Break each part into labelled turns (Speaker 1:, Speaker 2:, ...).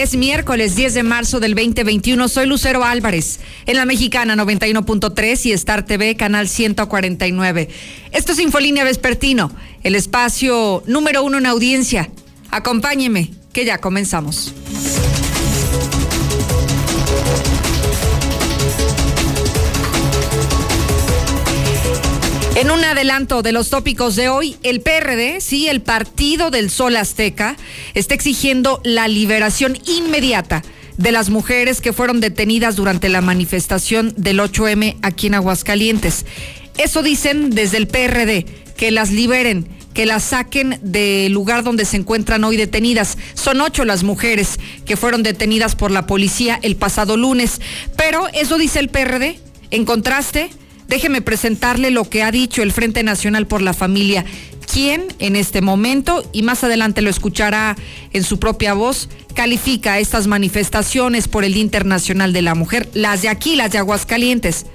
Speaker 1: Es miércoles 10 de marzo del 2021. Soy Lucero Álvarez, en la mexicana 91.3 y Star TV, canal 149. Esto es Infolínea Vespertino, el espacio número uno en audiencia. Acompáñeme, que ya comenzamos. En un adelanto de los tópicos de hoy, el PRD, sí, el Partido del Sol Azteca, está exigiendo la liberación inmediata de las mujeres que fueron detenidas durante la manifestación del 8M aquí en Aguascalientes. Eso dicen desde el PRD, que las liberen, que las saquen del lugar donde se encuentran hoy detenidas. Son ocho las mujeres que fueron detenidas por la policía el pasado lunes. Pero eso dice el PRD. En contraste, Déjeme presentarle lo que ha dicho el Frente Nacional por la Familia, quien en este momento, y más adelante lo escuchará en su propia voz, califica estas manifestaciones por el Día Internacional de la Mujer, las de aquí, las de Aguascalientes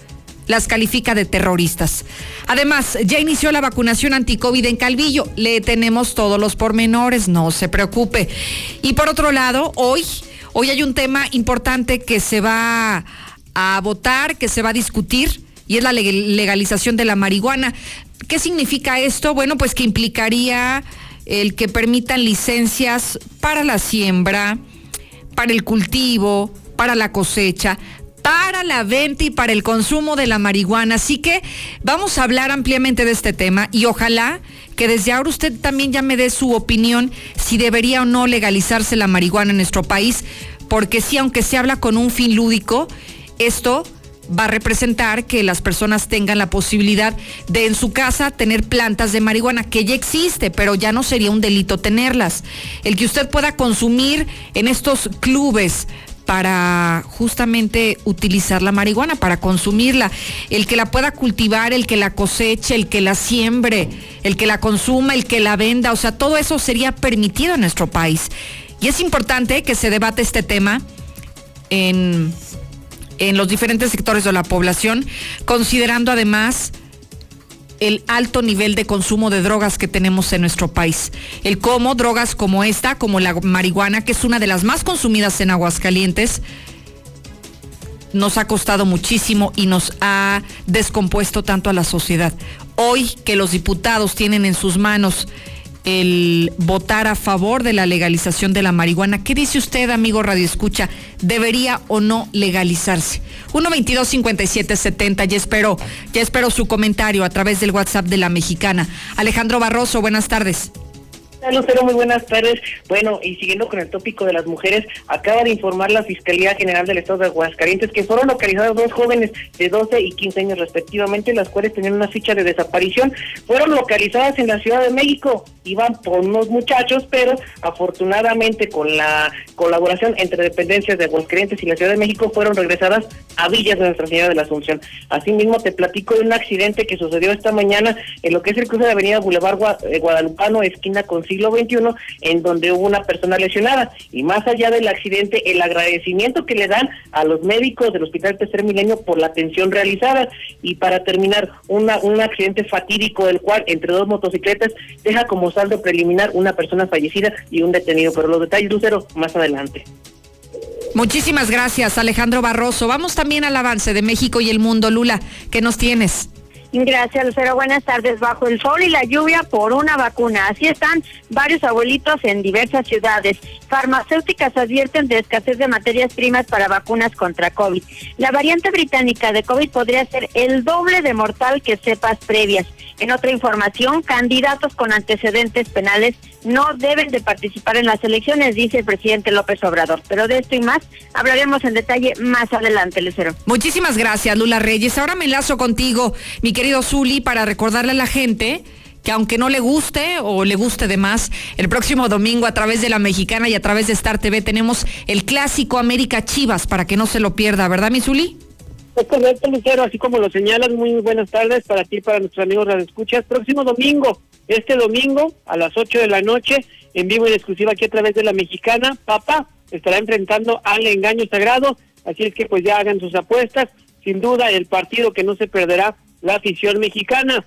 Speaker 1: las califica de terroristas. Además, ya inició la vacunación anti-COVID en Calvillo. Le tenemos todos los pormenores, no se preocupe. Y por otro lado, hoy, hoy hay un tema importante que se va a votar, que se va a discutir y es la legalización de la marihuana. ¿Qué significa esto? Bueno, pues que implicaría el que permitan licencias para la siembra, para el cultivo, para la cosecha, para la venta y para el consumo de la marihuana. Así que vamos a hablar ampliamente de este tema y ojalá que desde ahora usted también ya me dé su opinión si debería o no legalizarse la marihuana en nuestro país, porque sí, aunque se habla con un fin lúdico, esto va a representar que las personas tengan la posibilidad de en su casa tener plantas de marihuana, que ya existe, pero ya no sería un delito tenerlas. El que usted pueda consumir en estos clubes para justamente utilizar la marihuana, para consumirla, el que la pueda cultivar, el que la coseche, el que la siembre, el que la consuma, el que la venda, o sea, todo eso sería permitido en nuestro país. Y es importante que se debate este tema en en los diferentes sectores de la población, considerando además el alto nivel de consumo de drogas que tenemos en nuestro país. El cómo drogas como esta, como la marihuana, que es una de las más consumidas en Aguascalientes, nos ha costado muchísimo y nos ha descompuesto tanto a la sociedad. Hoy que los diputados tienen en sus manos el votar a favor de la legalización de la marihuana. ¿Qué dice usted, amigo Radio Escucha? ¿Debería o no legalizarse? 122-5770, ya espero, ya espero su comentario a través del WhatsApp de la mexicana. Alejandro Barroso, buenas tardes.
Speaker 2: Lucero, muy buenas tardes. Bueno, y siguiendo con el tópico de las mujeres, acaba de informar la Fiscalía General del Estado de Aguascalientes que fueron localizados dos jóvenes de 12 y 15 años respectivamente, las cuales tenían una ficha de desaparición. Fueron localizadas en la Ciudad de México, iban por unos muchachos, pero afortunadamente con la colaboración entre dependencias de Aguascalientes y la Ciudad de México fueron regresadas a Villas de Nuestra Señora de la Asunción. Asimismo, te platico de un accidente que sucedió esta mañana en lo que es el cruce de Avenida Boulevard eh, Guadalupano, esquina con siglo XXI, en donde hubo una persona lesionada. Y más allá del accidente, el agradecimiento que le dan a los médicos del Hospital Tercer Milenio por la atención realizada. Y para terminar, una, un accidente fatídico del cual, entre dos motocicletas, deja como saldo preliminar una persona fallecida y un detenido. Pero los detalles, Lucero, más adelante.
Speaker 1: Muchísimas gracias, Alejandro Barroso. Vamos también al avance de México y el mundo. Lula, ¿qué nos tienes?
Speaker 3: Gracias, Lucero. Buenas tardes. Bajo el sol y la lluvia por una vacuna. Así están varios abuelitos en diversas ciudades. Farmacéuticas advierten de escasez de materias primas para vacunas contra COVID. La variante británica de COVID podría ser el doble de mortal que cepas previas. En otra información, candidatos con antecedentes penales no deben de participar en las elecciones, dice el presidente López Obrador. Pero de esto y más hablaremos en detalle más adelante, Lucero.
Speaker 1: Muchísimas gracias, Lula Reyes. Ahora me enlazo contigo, mi querido Zuli, para recordarle a la gente que aunque no le guste o le guste de más, el próximo domingo a través de la Mexicana y a través de Star TV tenemos el clásico América Chivas para que no se lo pierda, ¿verdad, Misuli?
Speaker 4: Es correcto, Lucero, así como lo señalas, muy buenas tardes para ti para nuestros amigos de escuchas. Próximo domingo, este domingo a las 8 de la noche, en vivo y exclusiva aquí a través de la Mexicana, papá estará enfrentando al engaño sagrado, así es que pues ya hagan sus apuestas, sin duda el partido que no se perderá la afición mexicana.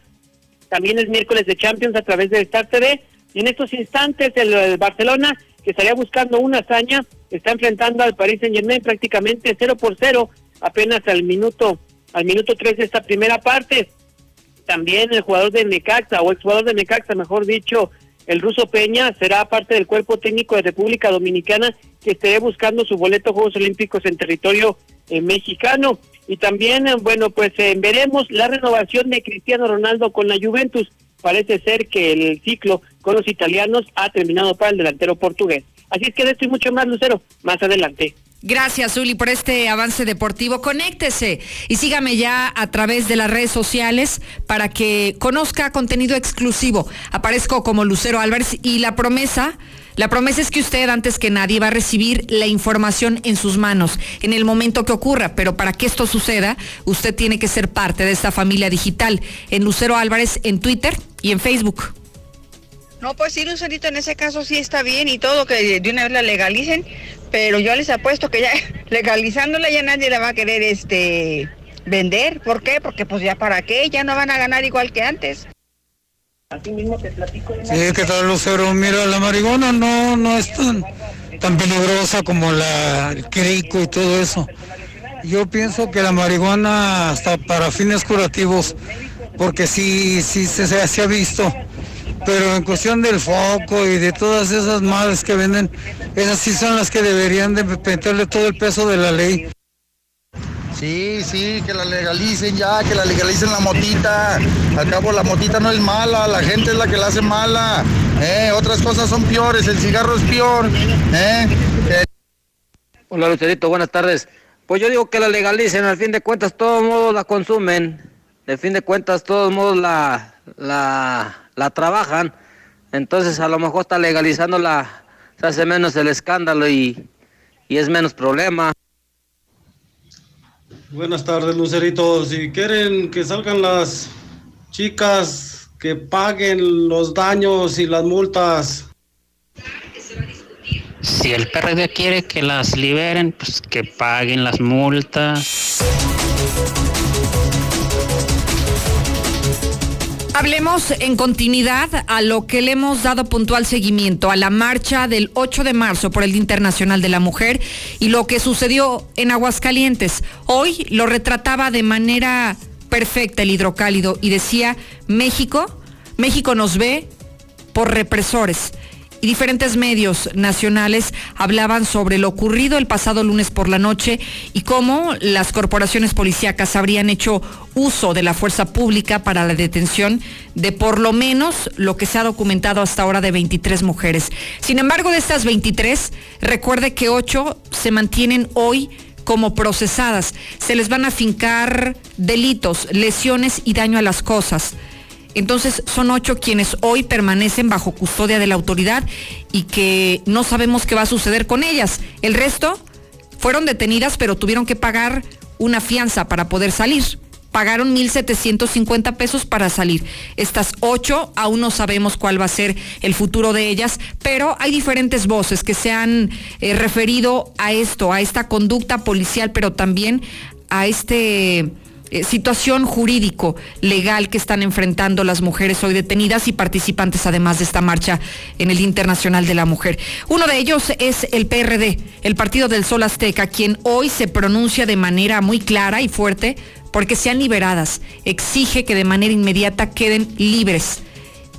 Speaker 4: También es miércoles de Champions a través de Star TV y en estos instantes el, Barcelona que estaría buscando una hazaña está enfrentando al Paris Saint Germain prácticamente 0 por 0 apenas al minuto al minuto 3 de esta primera parte. También el jugador de Necaxa o exjugador de Necaxa, mejor dicho, el ruso Peña será parte del cuerpo técnico de República Dominicana que esté buscando su boleto a Juegos Olímpicos en territorio eh, mexicano. Y también, eh, bueno, pues eh, veremos la renovación de Cristiano Ronaldo con la Juventus. Parece ser que el ciclo con los italianos ha terminado para el delantero portugués. Así es que de esto y mucho más, Lucero, más adelante.
Speaker 1: Gracias, Uli, por este avance deportivo. Conéctese y sígame ya a través de las redes sociales para que conozca contenido exclusivo. Aparezco como Lucero Álvarez y la promesa, la promesa es que usted antes que nadie va a recibir la información en sus manos en el momento que ocurra, pero para que esto suceda, usted tiene que ser parte de esta familia digital en Lucero Álvarez en Twitter y en Facebook.
Speaker 5: No, pues sí, Lucerito, en ese caso sí está bien y todo, que de una vez la legalicen, pero yo les apuesto que ya legalizándola ya nadie la va a querer este vender. ¿Por qué? Porque pues ya para qué, ya no van a ganar igual que antes.
Speaker 4: Así mismo te platico.
Speaker 6: Sí, ¿qué tal, Lucero? Mira, la marihuana no, no es tan, tan peligrosa como la, el crico y todo eso. Yo pienso que la marihuana hasta para fines curativos, porque sí, sí se, se ha visto pero en cuestión del foco y de todas esas madres que venden, esas sí son las que deberían de meterle todo el peso de la ley.
Speaker 7: Sí, sí, que la legalicen ya, que la legalicen la motita. Al cabo la motita no es mala, la gente es la que la hace mala. ¿eh? Otras cosas son peores, el cigarro es peor. ¿eh?
Speaker 8: Hola Lucerito, buenas tardes. Pues yo digo que la legalicen, al fin de cuentas todos modos la consumen. De fin de cuentas todos modos la, la, la trabajan, entonces a lo mejor está legalizándola, se hace menos el escándalo y, y es menos problema.
Speaker 9: Buenas tardes, Lucerito. Si quieren que salgan las chicas, que paguen los daños y las multas.
Speaker 10: Si el PRD quiere que las liberen, pues que paguen las multas.
Speaker 1: Hablemos en continuidad a lo que le hemos dado puntual seguimiento, a la marcha del 8 de marzo por el Día Internacional de la Mujer y lo que sucedió en Aguascalientes. Hoy lo retrataba de manera perfecta el hidrocálido y decía, México, México nos ve por represores y diferentes medios nacionales hablaban sobre lo ocurrido el pasado lunes por la noche y cómo las corporaciones policíacas habrían hecho uso de la fuerza pública para la detención de por lo menos lo que se ha documentado hasta ahora de 23 mujeres. Sin embargo, de estas 23, recuerde que 8 se mantienen hoy como procesadas. Se les van a fincar delitos, lesiones y daño a las cosas. Entonces son ocho quienes hoy permanecen bajo custodia de la autoridad y que no sabemos qué va a suceder con ellas. El resto fueron detenidas pero tuvieron que pagar una fianza para poder salir. Pagaron 1.750 pesos para salir. Estas ocho aún no sabemos cuál va a ser el futuro de ellas, pero hay diferentes voces que se han eh, referido a esto, a esta conducta policial, pero también a este eh, situación jurídico legal que están enfrentando las mujeres hoy detenidas y participantes además de esta marcha en el Internacional de la Mujer. Uno de ellos es el PRD, el Partido del Sol Azteca, quien hoy se pronuncia de manera muy clara y fuerte porque sean liberadas. Exige que de manera inmediata queden libres.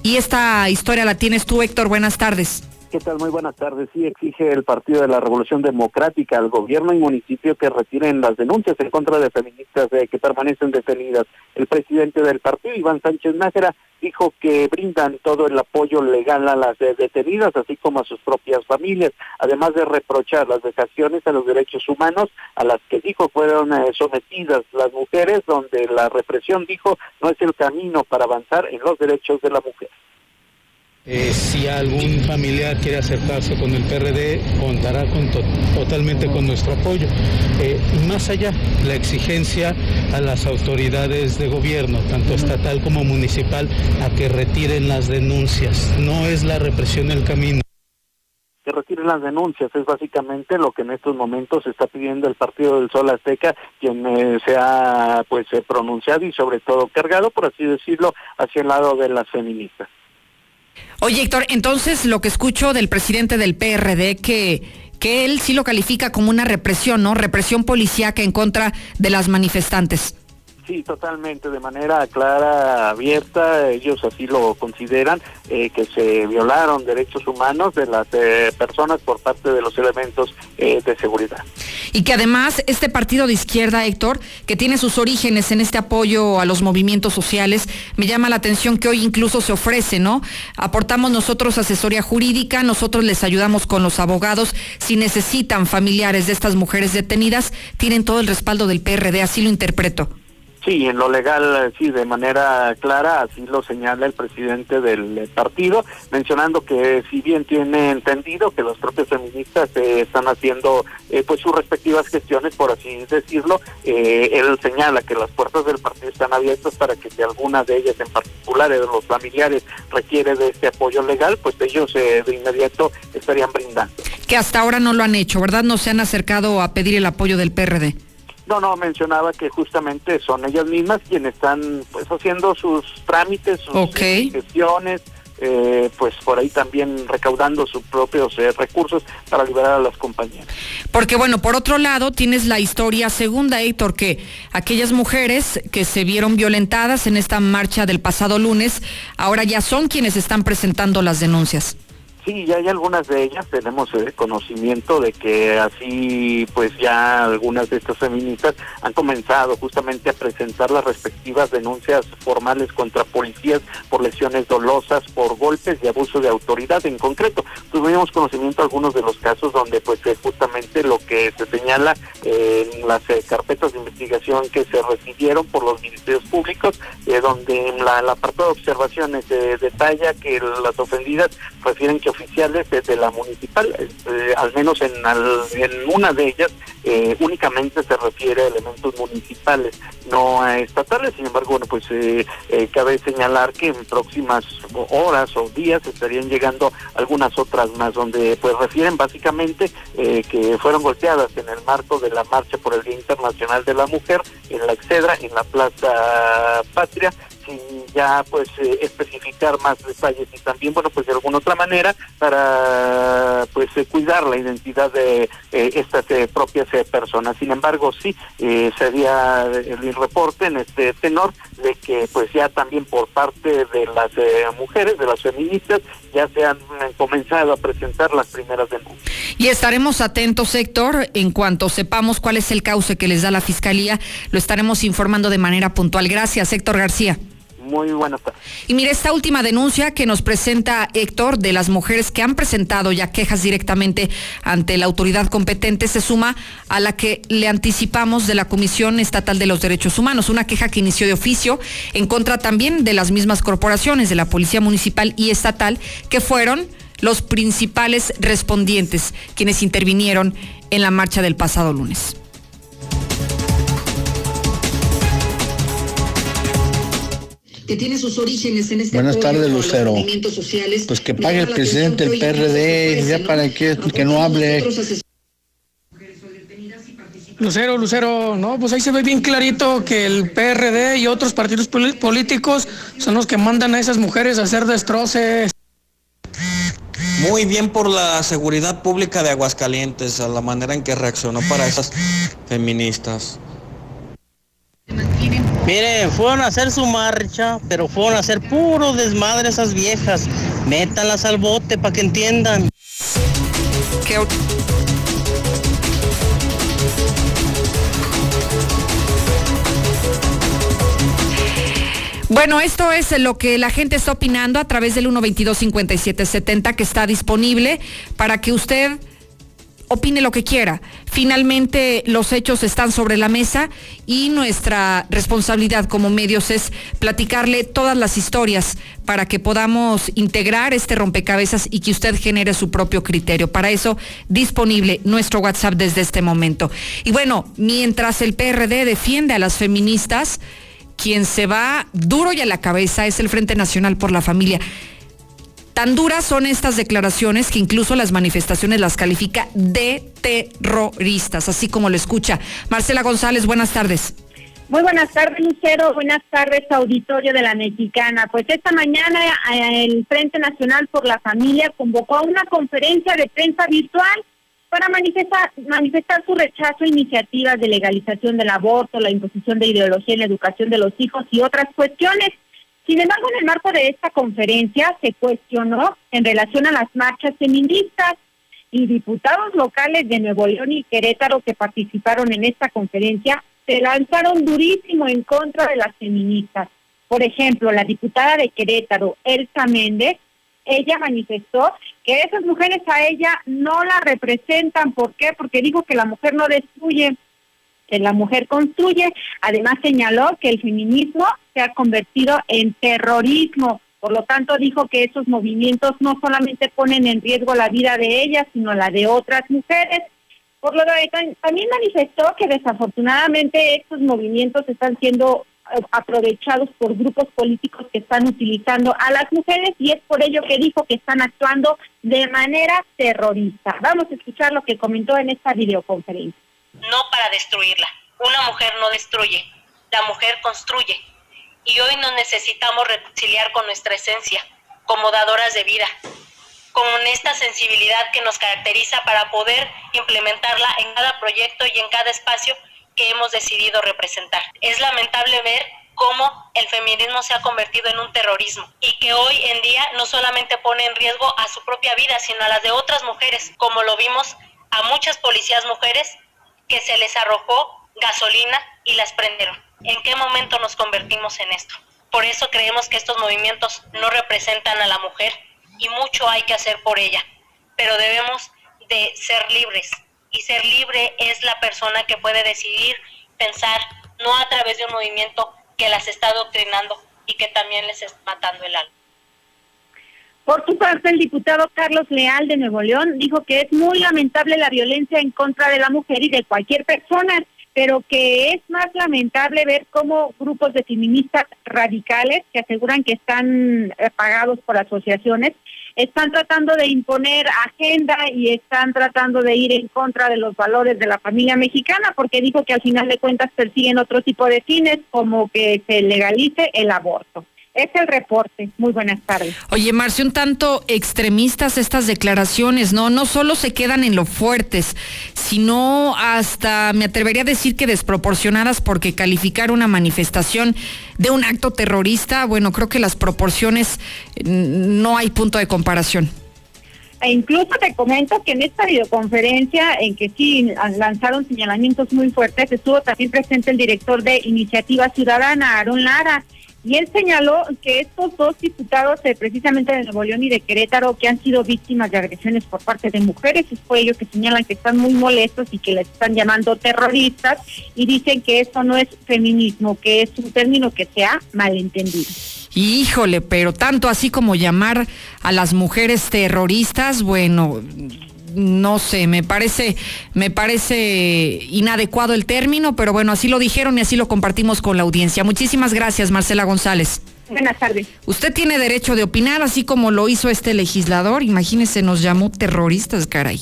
Speaker 1: Y esta historia la tienes tú, Héctor. Buenas tardes.
Speaker 11: ¿Qué tal? Muy buenas tardes. Sí, exige el Partido de la Revolución Democrática al gobierno y municipio que retiren las denuncias en contra de feministas que permanecen detenidas. El presidente del partido, Iván Sánchez Nájera, dijo que brindan todo el apoyo legal a las detenidas, así como a sus propias familias, además de reprochar las vejaciones a los derechos humanos a las que dijo fueron eh, sometidas las mujeres, donde la represión, dijo, no es el camino para avanzar en los derechos de la mujer.
Speaker 12: Eh, si algún familiar quiere acercarse con el PRD, contará con totalmente con nuestro apoyo. Eh, más allá, la exigencia a las autoridades de gobierno, tanto estatal como municipal, a que retiren las denuncias. No es la represión el camino
Speaker 11: que retiren las denuncias. Es básicamente lo que en estos momentos está pidiendo el Partido del Sol Azteca, quien eh, se ha pues pronunciado y sobre todo cargado, por así decirlo, hacia el lado de las feministas.
Speaker 1: Oye, Héctor, entonces lo que escucho del presidente del PRD que que él sí lo califica como una represión, ¿no? Represión policíaca en contra de las manifestantes.
Speaker 11: Sí, totalmente, de manera clara, abierta, ellos así lo consideran, eh, que se violaron derechos humanos de las eh, personas por parte de los elementos eh, de seguridad.
Speaker 1: Y que además este partido de izquierda, Héctor, que tiene sus orígenes en este apoyo a los movimientos sociales, me llama la atención que hoy incluso se ofrece, ¿no? Aportamos nosotros asesoría jurídica, nosotros les ayudamos con los abogados, si necesitan familiares de estas mujeres detenidas, tienen todo el respaldo del PRD, así lo interpreto.
Speaker 11: Sí, en lo legal, sí, de manera clara, así lo señala el presidente del partido, mencionando que si bien tiene entendido que los propios feministas eh, están haciendo eh, pues sus respectivas gestiones, por así decirlo, eh, él señala que las puertas del partido están abiertas para que si alguna de ellas, en particular de los familiares, requiere de este apoyo legal, pues ellos de inmediato estarían brindando.
Speaker 1: Que hasta ahora no lo han hecho, ¿verdad? No se han acercado a pedir el apoyo del PRD.
Speaker 11: No, no, mencionaba que justamente son ellas mismas quienes están pues haciendo sus trámites, sus gestiones, eh, pues por ahí también recaudando sus propios eh, recursos para liberar a las compañías.
Speaker 1: Porque bueno, por otro lado tienes la historia segunda, Héctor, que aquellas mujeres que se vieron violentadas en esta marcha del pasado lunes, ahora ya son quienes están presentando las denuncias.
Speaker 11: Sí, ya hay algunas de ellas, tenemos eh, conocimiento de que así pues ya algunas de estas feministas han comenzado justamente a presentar las respectivas denuncias formales contra policías por lesiones dolosas, por golpes y abuso de autoridad en concreto. Tuvimos conocimiento de algunos de los casos donde pues eh, justamente lo que se señala en las eh, carpetas de investigación que se recibieron por los ministerios públicos, donde en la, apartado de observaciones se detalla que las ofendidas refieren que oficiales de la municipal, este, al menos en, en una de ellas eh, únicamente se refiere a elementos municipales, no a estatales. Sin embargo, bueno, pues eh, eh, cabe señalar que en próximas horas o días estarían llegando algunas otras más, donde pues refieren básicamente que fueron golpeadas en el marco de la marcha por el Día Internacional de la Mujer en la Excedra, en la Plaza Patria, sin ya pues eh, especificar más detalles y también bueno pues de alguna otra manera para pues eh, cuidar la identidad de eh, estas propias personas. Sin embargo sí sería el reporte en este tenor de que pues ya también por parte de las mujeres de las feministas ya se han comenzado a presentar las primeras denuncias.
Speaker 1: Y estaremos atentos Héctor en cuanto sepamos cuál es el cauce que les da la fiscalía lo estaremos informando de manera puntual. Gracias Héctor García
Speaker 11: muy buenas tardes.
Speaker 1: Y mire, esta última denuncia que nos presenta Héctor de las mujeres que han presentado ya quejas directamente ante la autoridad competente se suma a la que le anticipamos de la Comisión Estatal de los Derechos Humanos, una queja que inició de oficio en contra también de las mismas corporaciones, de la Policía Municipal y Estatal, que fueron los principales respondientes quienes intervinieron en la marcha del pasado lunes. Que tiene sus orígenes en este
Speaker 13: Buenas tardes, Lucero.
Speaker 1: Sociales,
Speaker 13: pues que pague el presidente del PRD, ya para que, que no hable.
Speaker 14: Lucero, Lucero, no, pues ahí se ve bien clarito que el PRD y otros partidos políticos son los que mandan a esas mujeres a hacer destroces.
Speaker 15: Muy bien por la seguridad pública de Aguascalientes, a la manera en que reaccionó para esas feministas.
Speaker 16: Miren, fueron a hacer su marcha, pero fueron a hacer puro desmadre esas viejas.
Speaker 13: Métalas al bote para que entiendan.
Speaker 1: Bueno, esto es lo que la gente está opinando a través del 122-5770 que está disponible para que usted opine lo que quiera. Finalmente los hechos están sobre la mesa y nuestra responsabilidad como medios es platicarle todas las historias para que podamos integrar este rompecabezas y que usted genere su propio criterio. Para eso, disponible nuestro WhatsApp desde este momento. Y bueno, mientras el PRD defiende a las feministas, quien se va duro y a la cabeza es el Frente Nacional por la Familia. Tan duras son estas declaraciones que incluso las manifestaciones las califica de terroristas, así como lo escucha. Marcela González, buenas tardes.
Speaker 17: Muy buenas tardes, Lucero. Buenas tardes, auditorio de la Mexicana. Pues esta mañana eh, el Frente Nacional por la Familia convocó a una conferencia de prensa virtual para manifestar, manifestar su rechazo a iniciativas de legalización del aborto, la imposición de ideología en la educación de los hijos y otras cuestiones. Sin embargo, en el marco de esta conferencia se cuestionó en relación a las marchas feministas y diputados locales de Nuevo León y Querétaro que participaron en esta conferencia se lanzaron durísimo en contra de las feministas. Por ejemplo, la diputada de Querétaro, Elsa Méndez, ella manifestó que esas mujeres a ella no la representan. ¿Por qué? Porque dijo que la mujer no destruye, que la mujer construye. Además señaló que el feminismo se ha convertido en terrorismo. Por lo tanto, dijo que esos movimientos no solamente ponen en riesgo la vida de ellas, sino la de otras mujeres. Por lo tanto, también manifestó que desafortunadamente estos movimientos están siendo aprovechados por grupos políticos que están utilizando a las mujeres y es por ello que dijo que están actuando de manera terrorista. Vamos a escuchar lo que comentó en esta videoconferencia.
Speaker 16: No para destruirla. Una mujer no destruye, la mujer construye. Y hoy nos necesitamos reconciliar con nuestra esencia, como dadoras de vida, con esta sensibilidad que nos caracteriza para poder implementarla en cada proyecto y en cada espacio que hemos decidido representar. Es lamentable ver cómo el feminismo se ha convertido en un terrorismo y que hoy en día no solamente pone en riesgo a su propia vida, sino a las de otras mujeres, como lo vimos a muchas policías mujeres que se les arrojó gasolina y las prendieron. ¿En qué momento nos convertimos en esto? Por eso creemos que estos movimientos no representan a la mujer y mucho hay que hacer por ella, pero debemos de ser libres, y ser libre es la persona que puede decidir pensar no a través de un movimiento que las está adoctrinando y que también les está matando el alma.
Speaker 17: Por su parte, el diputado Carlos Leal de Nuevo León dijo que es muy lamentable la violencia en contra de la mujer y de cualquier persona, pero que es más lamentable ver cómo grupos de feministas radicales que aseguran que están eh, pagados por asociaciones están tratando de imponer agenda y están tratando de ir en contra de los valores de la familia mexicana, porque dijo que al final de cuentas persiguen otro tipo de fines, como que se legalice el aborto. Es el reporte. Muy buenas tardes.
Speaker 1: Oye, Marcio, un tanto extremistas estas declaraciones, ¿no? No solo se quedan en lo fuertes, sino hasta, me atrevería a decir que desproporcionadas, porque calificar una manifestación de un acto terrorista, bueno, creo que las proporciones mm, no hay punto de comparación.
Speaker 17: E incluso te comento que en esta videoconferencia, en que sí lanzaron señalamientos muy fuertes, estuvo también presente el director de Iniciativa Ciudadana, Aaron Lara y él señaló que estos dos diputados, precisamente de Nuevo León y de Querétaro, que han sido víctimas de agresiones por parte de mujeres, es por ello que señalan que están muy molestos y que les están llamando terroristas y dicen que eso no es feminismo, que es un término que se ha malentendido.
Speaker 1: Híjole, pero tanto así como llamar a las mujeres terroristas, bueno, no sé, me parece, me parece inadecuado el término, pero bueno, así lo dijeron y así lo compartimos con la audiencia. Muchísimas gracias, Marcela González.
Speaker 17: Buenas tardes.
Speaker 1: Usted tiene derecho de opinar, así como lo hizo este legislador. Imagínese, nos llamó terroristas, caray.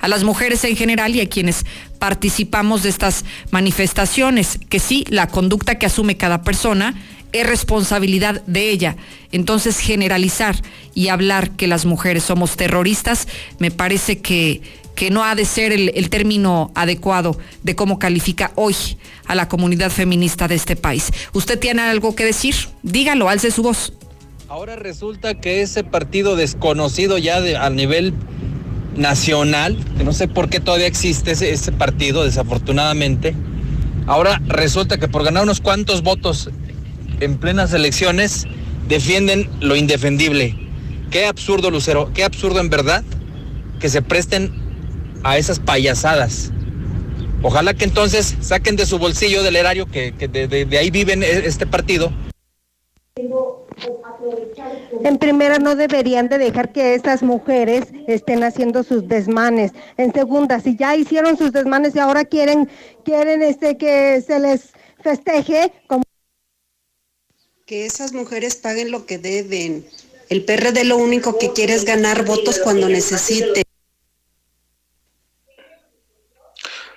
Speaker 1: A las mujeres en general y a quienes participamos de estas manifestaciones, que sí, la conducta que asume cada persona es responsabilidad de ella. Entonces, generalizar y hablar que las mujeres somos terroristas, me parece que, que no ha de ser el, término adecuado de cómo califica hoy a la comunidad feminista de este país. ¿Usted tiene algo que decir? Dígalo, alce su voz.
Speaker 18: Ahora resulta que ese partido desconocido ya de, a nivel nacional, que no sé por qué todavía existe ese partido, desafortunadamente, ahora resulta que por ganar unos cuantos votos en plenas elecciones defienden lo indefendible. Qué absurdo, Lucero, qué absurdo en verdad que se presten a esas payasadas. Ojalá que entonces saquen de su bolsillo del erario que, de- de ahí viven e- este partido
Speaker 19: En primera, no deberían de dejar que estas mujeres estén haciendo sus desmanes. En segunda, si ya hicieron sus desmanes y ahora quieren, quieren este que se les festeje, como
Speaker 20: Que esas mujeres paguen lo que deben. El PRD lo único que quiere es ganar votos cuando necesite.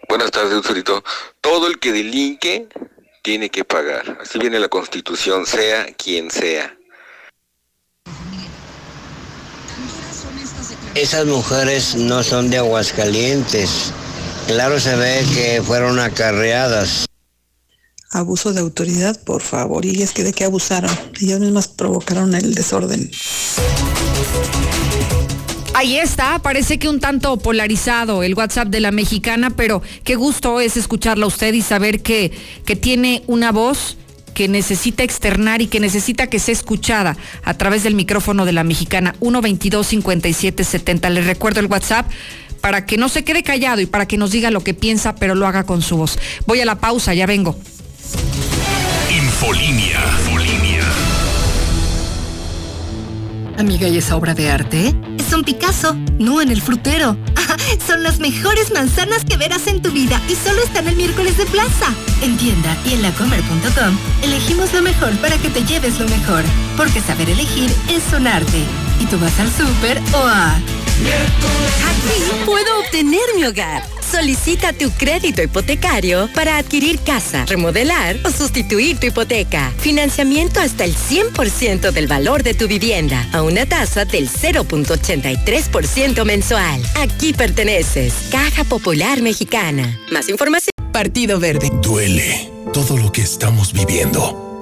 Speaker 21: Buenas tardes, Lucerito. Todo el que delinque tiene que pagar. Así viene la Constitución, sea quien sea.
Speaker 22: Esas mujeres no son de Aguascalientes. Claro se ve que fueron acarreadas.
Speaker 23: Abuso de autoridad, por favor. Y es que de qué abusaron. Ellas mismas provocaron el desorden.
Speaker 1: Ahí está, parece que un tanto polarizado el WhatsApp de la mexicana, pero qué gusto es escucharla a usted y saber que, que tiene una voz que necesita externar y que necesita que sea escuchada a través del micrófono de la mexicana 122-5770. Le recuerdo el WhatsApp para que no se quede callado y para que nos diga lo que piensa, pero lo haga con su voz. Voy a la pausa, ya vengo.
Speaker 24: Amiga, ¿y esa obra de arte?
Speaker 3: Es un Picasso, no en el frutero. Son las mejores manzanas que verás en tu vida y solo están el miércoles de plaza. En tienda y en lacomer.com elegimos lo mejor para que te lleves lo mejor. Porque saber elegir es un arte. Y tú vas al súper o a...
Speaker 25: Aquí puedo obtener mi hogar. Solicita tu crédito hipotecario para adquirir casa, remodelar o sustituir tu hipoteca. Financiamiento hasta el 100% del valor de tu vivienda a una tasa del 0.83% mensual. Aquí perteneces. Caja Popular Mexicana. Más información.
Speaker 26: Partido Verde.
Speaker 27: Duele todo lo que estamos viviendo.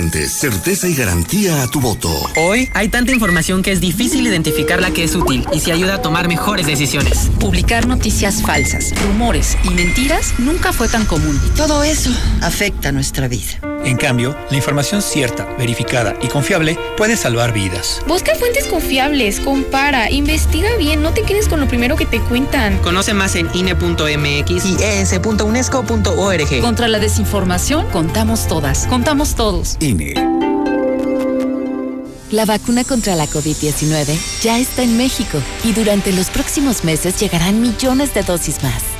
Speaker 28: Certeza y garantía a tu voto.
Speaker 29: Hoy hay tanta información que es difícil identificar la que es útil y se ayuda a tomar mejores decisiones.
Speaker 30: Publicar noticias falsas, rumores y mentiras nunca fue tan común.
Speaker 31: Todo eso afecta nuestra vida.
Speaker 32: En cambio, la información cierta, verificada y confiable puede salvar vidas.
Speaker 33: Busca fuentes confiables, compara, investiga bien, no te quedes con lo primero que te cuentan.
Speaker 29: Conoce más en INE.mx y es.unesco.org.
Speaker 30: Contra la desinformación, contamos todas, contamos todos.
Speaker 27: INE.
Speaker 34: La vacuna contra la COVID-19 ya está en México y durante los próximos meses llegarán millones de dosis más.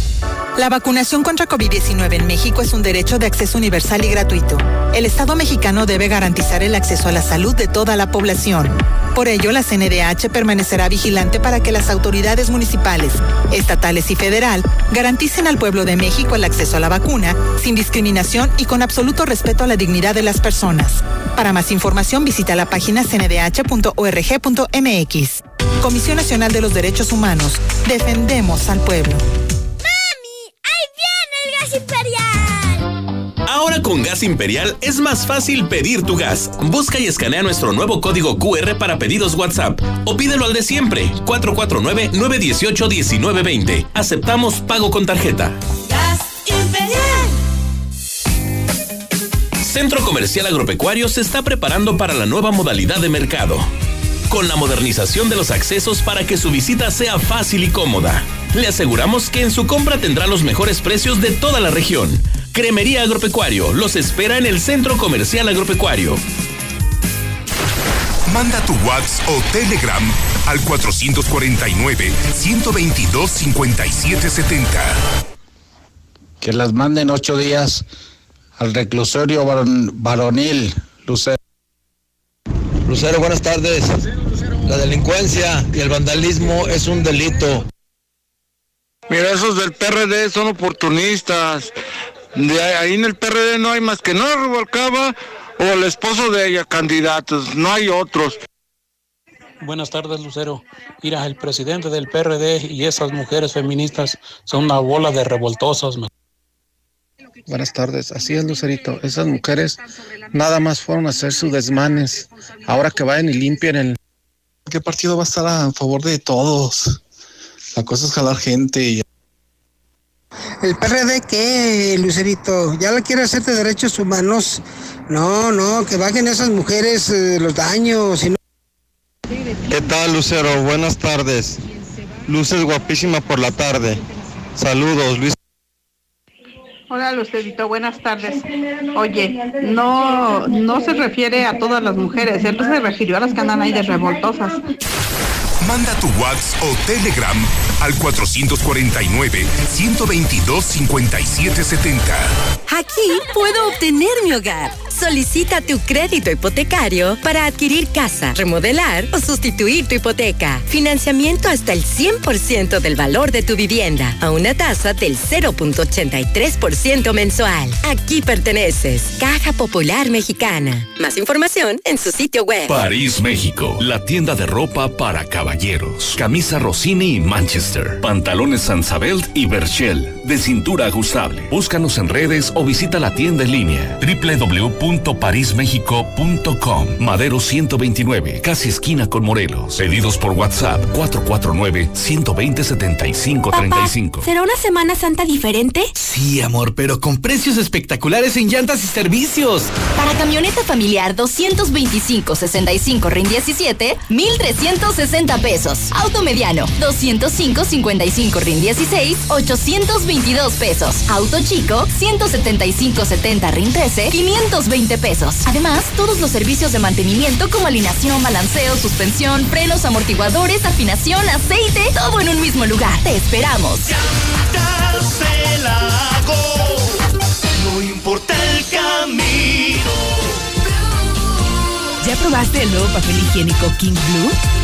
Speaker 35: La vacunación contra COVID-19 en México es un derecho de acceso universal y gratuito. El Estado mexicano debe garantizar el acceso a la salud de toda la población. Por ello, la CNDH permanecerá vigilante para que las autoridades municipales, estatales y federal garanticen al pueblo de México el acceso a la vacuna sin discriminación y con absoluto respeto a la dignidad de las personas. Para más información, visita la página cndh.org.mx. Comisión Nacional de los Derechos Humanos. Defendemos al pueblo.
Speaker 36: Ahora con Gas Imperial es más fácil pedir tu gas. Busca y escanea nuestro nuevo código QR para pedidos WhatsApp o pídelo al de siempre 449-918-1920. Aceptamos pago con tarjeta.
Speaker 37: Gas Imperial.
Speaker 36: Centro Comercial Agropecuario se está preparando para la nueva modalidad de mercado, con la modernización de los accesos para que su visita sea fácil y cómoda. Le aseguramos que en su compra tendrá los mejores precios de toda la región. Cremería Agropecuario los espera en el Centro Comercial Agropecuario.
Speaker 27: Manda tu WhatsApp o Telegram al 449-122-5770.
Speaker 38: Que las manden ocho días al reclusorio varon- varonil, Lucero.
Speaker 39: Lucero, buenas tardes. La delincuencia y el vandalismo es un delito.
Speaker 40: Mira, esos del PRD son oportunistas. De ahí en el PRD no hay más que no Rubalcaba o el esposo de ella, candidatos, no hay otros.
Speaker 41: Buenas tardes, Lucero. Mira, el presidente del PRD y esas mujeres feministas son una bola de revoltosos. man.
Speaker 42: Buenas tardes, así es Lucerito. Esas mujeres nada más fueron a hacer sus desmanes. Ahora que vayan y limpien el...
Speaker 43: ¿Qué partido va a estar a favor de todos? La cosa es jalar gente y
Speaker 35: ¿El PRD qué, Lucerito? ¿Ya la quiere hacer de derechos humanos? No, no, que bajen esas mujeres eh, los daños. y no-
Speaker 39: ¿Qué tal, Lucero? Buenas tardes. Luces guapísima por la tarde. Saludos, Luis.
Speaker 19: Hola Lucerito, buenas tardes. Oye, no, no se refiere a todas las mujeres, él se refirió a las que andan ahí de revoltosas.
Speaker 27: Manda tu WhatsApp o Telegram al 449-122-5770.
Speaker 25: Aquí puedo obtener mi hogar. Solicita tu crédito hipotecario para adquirir casa, remodelar o sustituir tu hipoteca. Financiamiento hasta el 100% del valor de tu vivienda a una tasa del 0.83% mensual. Aquí perteneces. Caja Popular Mexicana. Más información en su sitio web.
Speaker 44: París, México. La tienda de ropa para caballeros. Camisa Rossini y Manchester. Pantalones Sansabelt y Berchel. De cintura ajustable. Búscanos en redes o visita la tienda en línea. www.parismexico.com. Madero 129. Casi esquina con Morelos. Pedidos por WhatsApp 449-120-7535.
Speaker 45: ¿Será una Semana Santa diferente?
Speaker 46: Sí, amor, pero con precios espectaculares en llantas y servicios.
Speaker 45: Para camioneta familiar 225-65 RIN 17, 1,360 pesos. Auto mediano 205-55 RIN 16, 822 pesos. Auto chico 175-70 RIN 13, 520 pesos. Además, todos los servicios de mantenimiento como alineación, balanceo, suspensión, frenos, amortiguadores, afinación, aceite, todo en un mismo lugar. Te esperamos.
Speaker 37: No importa el camino.
Speaker 45: ¿Ya probaste el nuevo papel higiénico King Blue?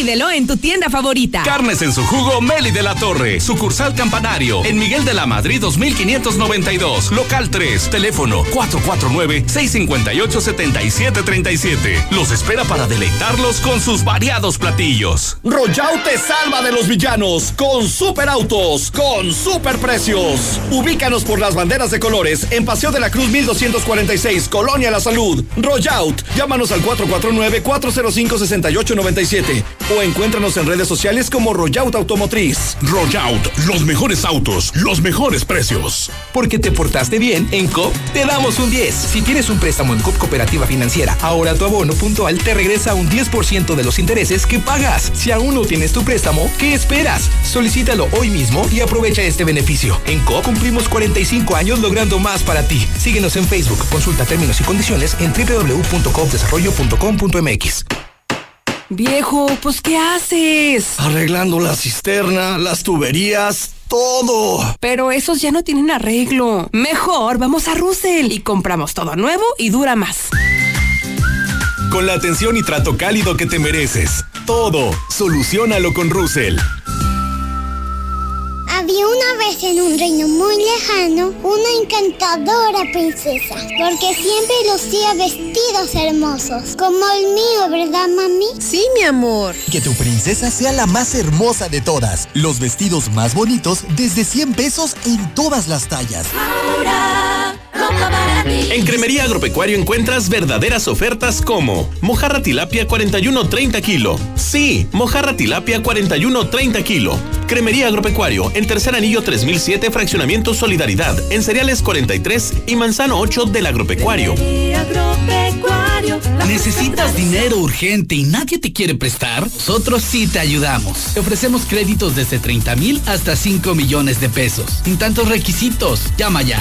Speaker 45: Pídelo en tu tienda favorita.
Speaker 36: Carnes en su jugo Meli de la Torre, sucursal Campanario, en Miguel de la Madrid 2592, local 3, teléfono 449-658-7737. Los espera para deleitarlos con sus variados platillos.
Speaker 47: Royal te salva de los villanos con superautos, con superprecios. Ubícanos por las banderas de colores en Paseo de la Cruz 1246, Colonia La Salud. Royout, llámanos al 449-405-6897 o encuéntranos en redes sociales como Royout Automotriz.
Speaker 48: Royout, los mejores autos, los mejores precios.
Speaker 26: Porque te portaste bien, en COP te damos un 10. Si tienes un préstamo en COP Cooperativa Financiera, ahora tu abono puntual te regresa un 10% de los intereses que pagas. Si aún no tienes tu préstamo, ¿qué esperas? Solicítalo hoy mismo y aprovecha este beneficio. En COP cumplimos 45 años logrando más para ti. Síguenos en Facebook, consulta términos y condiciones en www.copdesarrollo.com.mx.
Speaker 49: Viejo, pues ¿qué haces?
Speaker 47: Arreglando la cisterna, las tuberías, todo.
Speaker 49: Pero esos ya no tienen arreglo. Mejor vamos a Russell y compramos todo nuevo y dura más.
Speaker 36: Con la atención y trato cálido que te mereces. Todo, solucionalo con Russell.
Speaker 50: Había una vez en un reino muy lejano una encantadora princesa, porque siempre lucía vestidos hermosos, como el mío, ¿verdad, mami?
Speaker 49: Sí, mi amor.
Speaker 51: Que tu princesa sea la más hermosa de todas. Los vestidos más bonitos desde 100 pesos en todas las tallas.
Speaker 36: En Cremería Agropecuario encuentras verdaderas ofertas como mojarra tilapia 41.30 kilo. Sí, mojarra tilapia 41.30 kilo. Cremería Agropecuario en Tercer Anillo 3007 Fraccionamiento Solidaridad en Cereales 43 y Manzano 8 del Agropecuario.
Speaker 52: ¿Necesitas dinero urgente y nadie te quiere prestar? Nosotros sí te ayudamos. Te ofrecemos créditos desde 30 mil hasta 5 millones de pesos. Sin tantos requisitos. Llama ya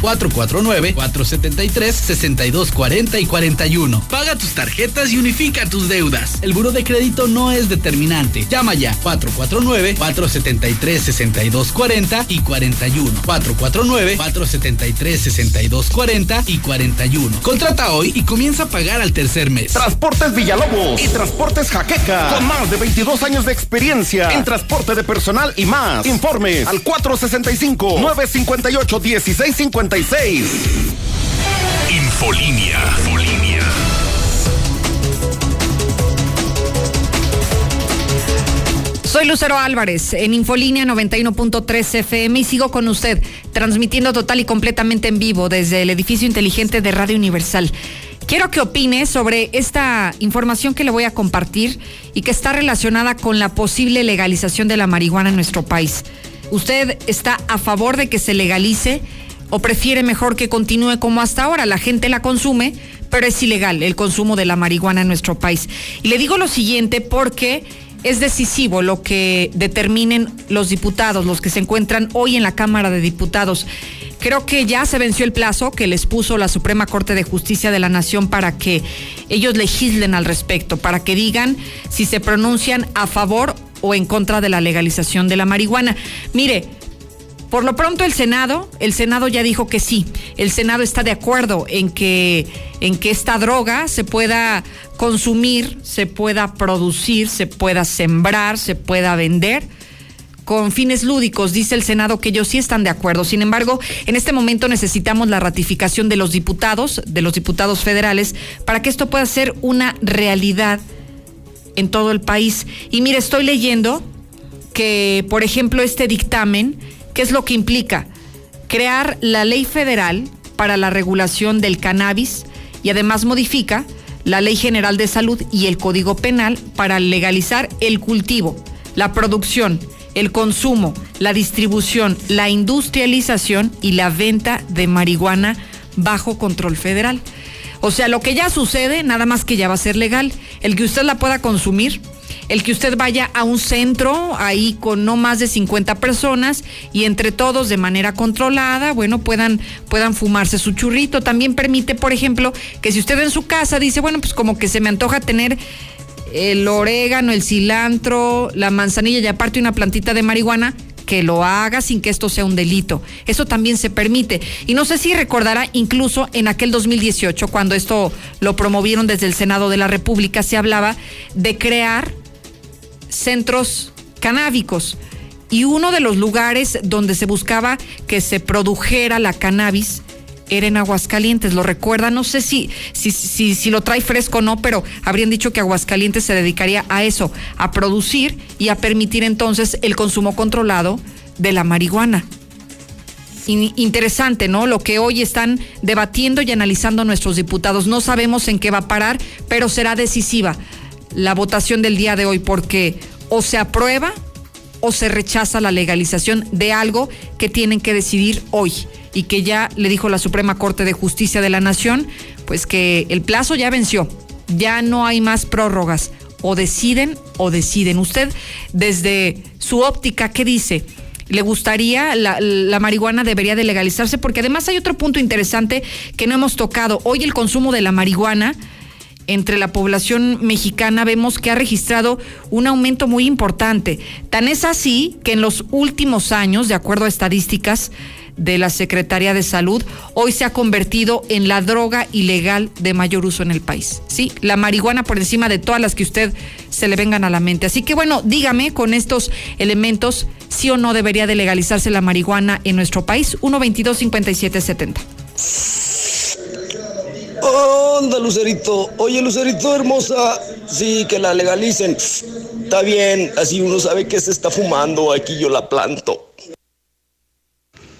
Speaker 52: 449-473-6240 y 41. Paga tus tarjetas y unifica tus deudas. El buro de crédito no es determinante. Llama ya 449-473-6240 y 41. 449-473-6240 y 41. Contrata hoy y comienza a pagar al tercer mes.
Speaker 35: Transportes Villalobos y Transportes Jaqueca. Con más de 22 años de experiencia en transporte de personal y más. Informes al 465-958-1656.
Speaker 27: Infolínea. Infolínea.
Speaker 1: Soy Lucero Álvarez en Infolínea 91.3 FM y sigo con usted transmitiendo total y completamente en vivo desde el edificio inteligente de Radio Universal. Quiero que opine sobre esta información que le voy a compartir y que está relacionada con la posible legalización de la marihuana en nuestro país. ¿Usted está a favor de que se legalice o prefiere mejor que continúe como hasta ahora? La gente la consume, pero es ilegal el consumo de la marihuana en nuestro país. Y le digo lo siguiente porque es decisivo lo que determinen los diputados, los que se encuentran hoy en la Cámara de Diputados. Creo que ya se venció el plazo que les puso la Suprema Corte de Justicia de la Nación para que ellos legislen al respecto, para que digan si se pronuncian a favor o en contra de la legalización de la marihuana. Mire, por lo pronto el Senado, el Senado ya dijo que sí. El Senado está de acuerdo en que en que esta droga se pueda consumir, se pueda producir, se pueda sembrar, se pueda vender con fines lúdicos, dice el Senado que ellos sí están de acuerdo. Sin embargo, en este momento necesitamos la ratificación de los diputados, de los diputados federales, para que esto pueda ser una realidad en todo el país. Y mire, estoy leyendo que, por ejemplo, este dictamen, ¿qué es lo que implica? Crear la ley federal para la regulación del cannabis y además modifica la Ley General de Salud y el Código Penal para legalizar el cultivo, la producción, el consumo, la distribución, la industrialización y la venta de marihuana bajo control federal. O sea, lo que ya sucede, nada más que ya va a ser legal, el que usted la pueda consumir, el que usted vaya a un centro ahí con no más de 50 personas y entre todos de manera controlada, bueno, puedan, puedan fumarse su churrito. También permite, por ejemplo, que si usted en su casa dice, bueno, pues como que se me antoja tener el orégano, el cilantro, la manzanilla y aparte una plantita de marihuana, que lo haga sin que esto sea un delito. Eso también se permite. Y no sé si recordará, incluso en aquel 2018, cuando esto lo promovieron desde el Senado de la República, se hablaba de crear centros canábicos. Y uno de los lugares donde se buscaba que se produjera la cannabis era en Aguascalientes, lo recuerda, no sé si, si, si, lo trae fresco o no, pero habrían dicho que Aguascalientes se dedicaría a eso, a producir y a permitir entonces el consumo controlado de la marihuana. In- interesante, ¿no? Lo que hoy están debatiendo y analizando nuestros diputados. No sabemos en qué va a parar, pero será decisiva la votación del día de hoy porque o se aprueba o se rechaza la legalización de algo que tienen que decidir hoy y que ya le dijo la Suprema Corte de Justicia de la Nación, pues que el plazo ya venció, ya no hay más prórrogas, o deciden o deciden. Usted, desde su óptica, ¿qué dice? ¿Le gustaría, la, la marihuana debería de legalizarse? Porque además hay otro punto interesante que no hemos tocado. Hoy el consumo de la marihuana entre la población mexicana vemos que ha registrado un aumento muy importante. Tan es así que en los últimos años, de acuerdo a estadísticas
Speaker 53: de la Secretaría de Salud, hoy se ha convertido en la droga ilegal de mayor uso en el país. Sí, la marihuana por encima de todas las que usted se le vengan a la mente. Así que bueno, dígame con estos elementos si o no debería de legalizarse la marihuana en nuestro país. 122 5770
Speaker 54: Onda, Lucerito. Oye, Lucerito hermosa. Sí, que la legalicen. Está bien, así uno sabe que se está fumando. Aquí yo la planto.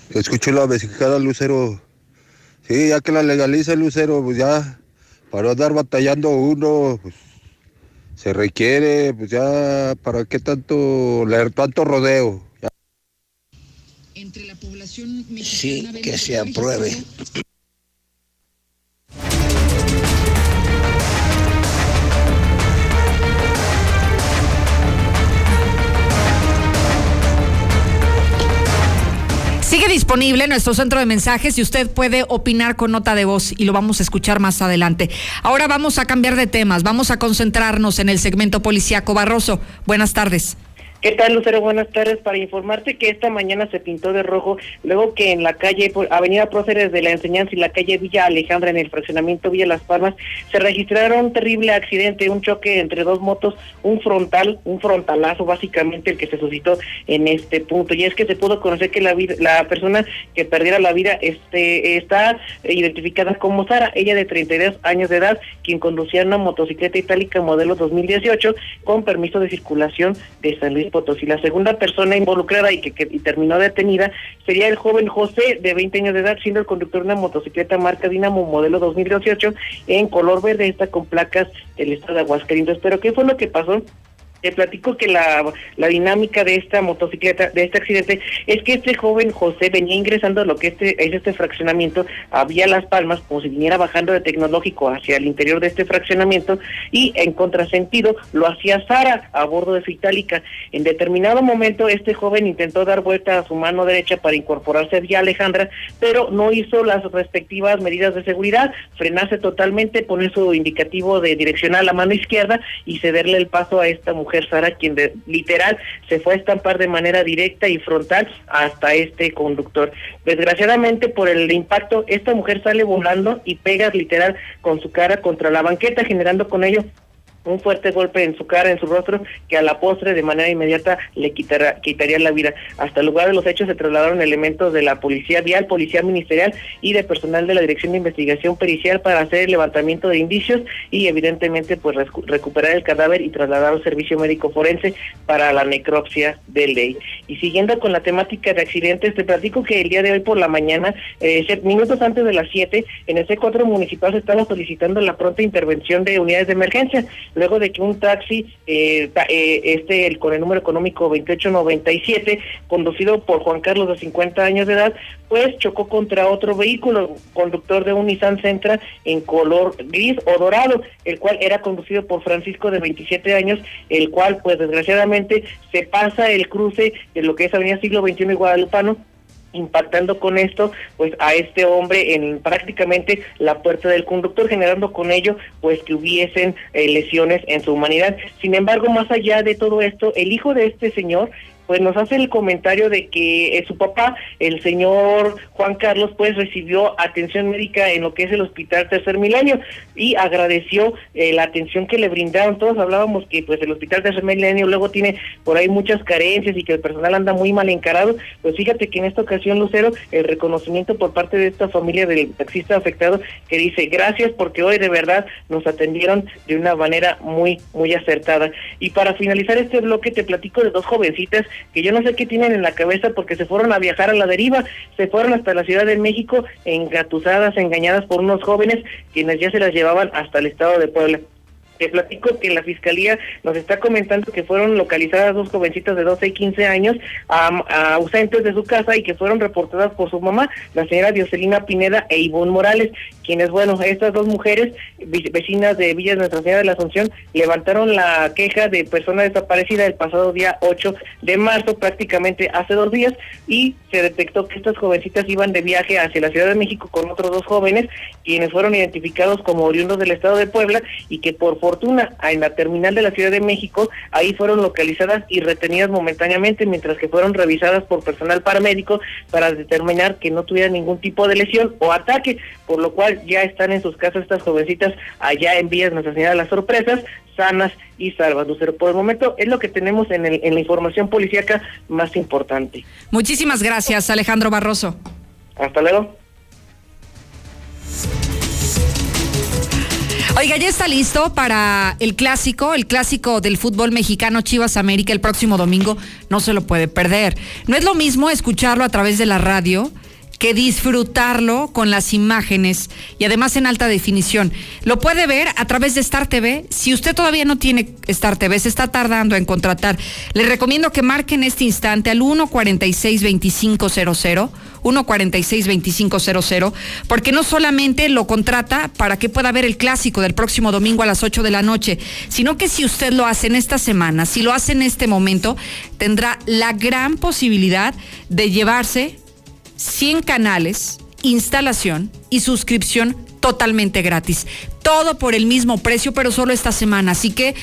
Speaker 55: Escucho la vesicada, Lucero. Sí, ya que la legalice, Lucero, pues ya, para andar batallando uno, pues se requiere, pues ya, ¿para qué tanto, leer tanto rodeo? Ya.
Speaker 53: Entre la población
Speaker 54: Sí, que se apruebe.
Speaker 53: Disponible nuestro centro de mensajes y usted puede opinar con nota de voz y lo vamos a escuchar más adelante. Ahora vamos a cambiar de temas, vamos a concentrarnos en el segmento policíaco Barroso. Buenas tardes.
Speaker 2: ¿Qué tal, Lucero? Buenas tardes. Para informarte que esta mañana se pintó de rojo, luego que en la calle Avenida Próceres de la Enseñanza y la calle Villa Alejandra, en el fraccionamiento Villa Las Palmas, se registraron un terrible accidente, un choque entre dos motos, un frontal, un frontalazo básicamente el que se suscitó en este punto. Y es que se pudo conocer que la, la persona que perdiera la vida este, está identificada como Sara, ella de 32 años de edad, quien conducía una motocicleta itálica modelo 2018 con permiso de circulación de San Luis Potosí. La segunda persona involucrada y que, que- y terminó detenida sería el joven José, de 20 años de edad, siendo el conductor de una motocicleta marca Dinamo modelo 2018 en color verde, esta con placas del estado de Aguascalientes. Pero ¿qué fue lo que pasó? Te platico que la, la dinámica de esta motocicleta, de este accidente, es que este joven José venía ingresando a lo que este, es este fraccionamiento a Vía Las Palmas, como si viniera bajando de tecnológico hacia el interior de este fraccionamiento, y en contrasentido lo hacía Sara a bordo de su itálica. En determinado momento, este joven intentó dar vuelta a su mano derecha para incorporarse Vía Alejandra, pero no hizo las respectivas medidas de seguridad, frenarse totalmente, poner su indicativo de dirección a la mano izquierda y cederle el paso a esta mujer Sara, quien de- literal se fue a estampar de manera directa y frontal hasta este conductor. Desgraciadamente por el impacto, esta mujer sale volando y pega literal con su cara contra la banqueta, generando con ello un fuerte golpe en su cara, en su rostro, que a la postre de manera inmediata le quitará, quitaría la vida. Hasta el lugar de los hechos se trasladaron elementos de la policía vial, policía ministerial y de personal de la Dirección de Investigación Pericial para hacer el levantamiento de indicios y evidentemente pues recu- recuperar el cadáver y trasladar al servicio médico forense para la necropsia de ley. Y siguiendo con la temática de accidentes, te platico que el día de hoy por la mañana, eh, minutos antes de las 7, en el C4 municipal se estaba solicitando la pronta intervención de unidades de emergencia, luego de que un taxi, eh, eh, este el con el número económico 2897, conducido por Juan Carlos de 50 años de edad, pues chocó contra otro vehículo, conductor de un Nissan Sentra en color gris o dorado, el cual era conducido por Francisco de 27 años, el cual pues desgraciadamente se pasa el cruce de lo que es Avenida Siglo XXI y Guadalupano impactando con esto pues a este hombre en prácticamente la puerta del conductor generando con ello pues que hubiesen eh, lesiones en su humanidad. Sin embargo más allá de todo esto el hijo de este señor pues nos hace el comentario de que eh, su papá, el señor Juan Carlos, pues recibió atención médica en lo que es el Hospital Tercer Milenio y agradeció eh, la atención que le brindaron. Todos hablábamos que pues el Hospital Tercer Milenio luego tiene por ahí muchas carencias y que el personal anda muy mal encarado. Pues fíjate que en esta ocasión, Lucero, el reconocimiento por parte de esta familia del taxista afectado que dice gracias porque hoy de verdad nos atendieron de una manera muy, muy acertada. Y para finalizar este bloque te platico de dos jovencitas que yo no sé qué tienen en la cabeza porque se fueron a viajar a la deriva, se fueron hasta la Ciudad de México engatusadas, engañadas por unos jóvenes quienes ya se las llevaban hasta el estado de Puebla. Te platico que la fiscalía nos está comentando que fueron localizadas dos jovencitas de 12 y 15 años am, ausentes de su casa y que fueron reportadas por su mamá, la señora Dioselina Pineda e Ivonne Morales, quienes, bueno, estas dos mujeres, vecinas de Villa Nuestra Señora de la Asunción, levantaron la queja de persona desaparecida el pasado día 8 de marzo, prácticamente hace dos días, y se detectó que estas jovencitas iban de viaje hacia la Ciudad de México con otros dos jóvenes, quienes fueron identificados como oriundos del estado de Puebla y que por fortuna en la terminal de la Ciudad de México, ahí fueron localizadas y retenidas momentáneamente, mientras que fueron revisadas por personal paramédico para determinar que no tuvieran ningún tipo de lesión o ataque, por lo cual ya están en sus casas estas jovencitas allá en Vías Nuestra Señora de las Sorpresas, sanas y salvas. Lucero, por el momento es lo que tenemos en, el- en la información policíaca más importante.
Speaker 1: Muchísimas gracias, Alejandro Barroso.
Speaker 2: Hasta luego.
Speaker 1: Oiga, ya está listo para el clásico, el clásico del fútbol mexicano Chivas América el próximo domingo. No se lo puede perder. No es lo mismo escucharlo a través de la radio que disfrutarlo con las imágenes y además en alta definición. Lo puede ver a través de Star TV. Si usted todavía no tiene Star TV, se está tardando en contratar. Le recomiendo que marque en este instante al 146-2500, 146-2500, porque no solamente lo contrata para que pueda ver el clásico del próximo domingo a las 8 de la noche, sino que si usted lo hace en esta semana, si lo hace en este momento, tendrá la gran posibilidad de llevarse 100 canales, instalación y suscripción totalmente gratis. Todo por el mismo precio, pero solo esta semana. Así que,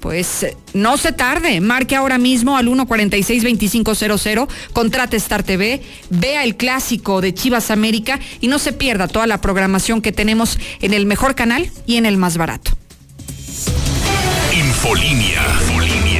Speaker 1: pues, no se tarde. Marque ahora mismo al 146-2500, contrate Star TV, vea el clásico de Chivas América y no se pierda toda la programación que tenemos en el mejor canal y en el más barato.
Speaker 27: Infolínea. Infolínea.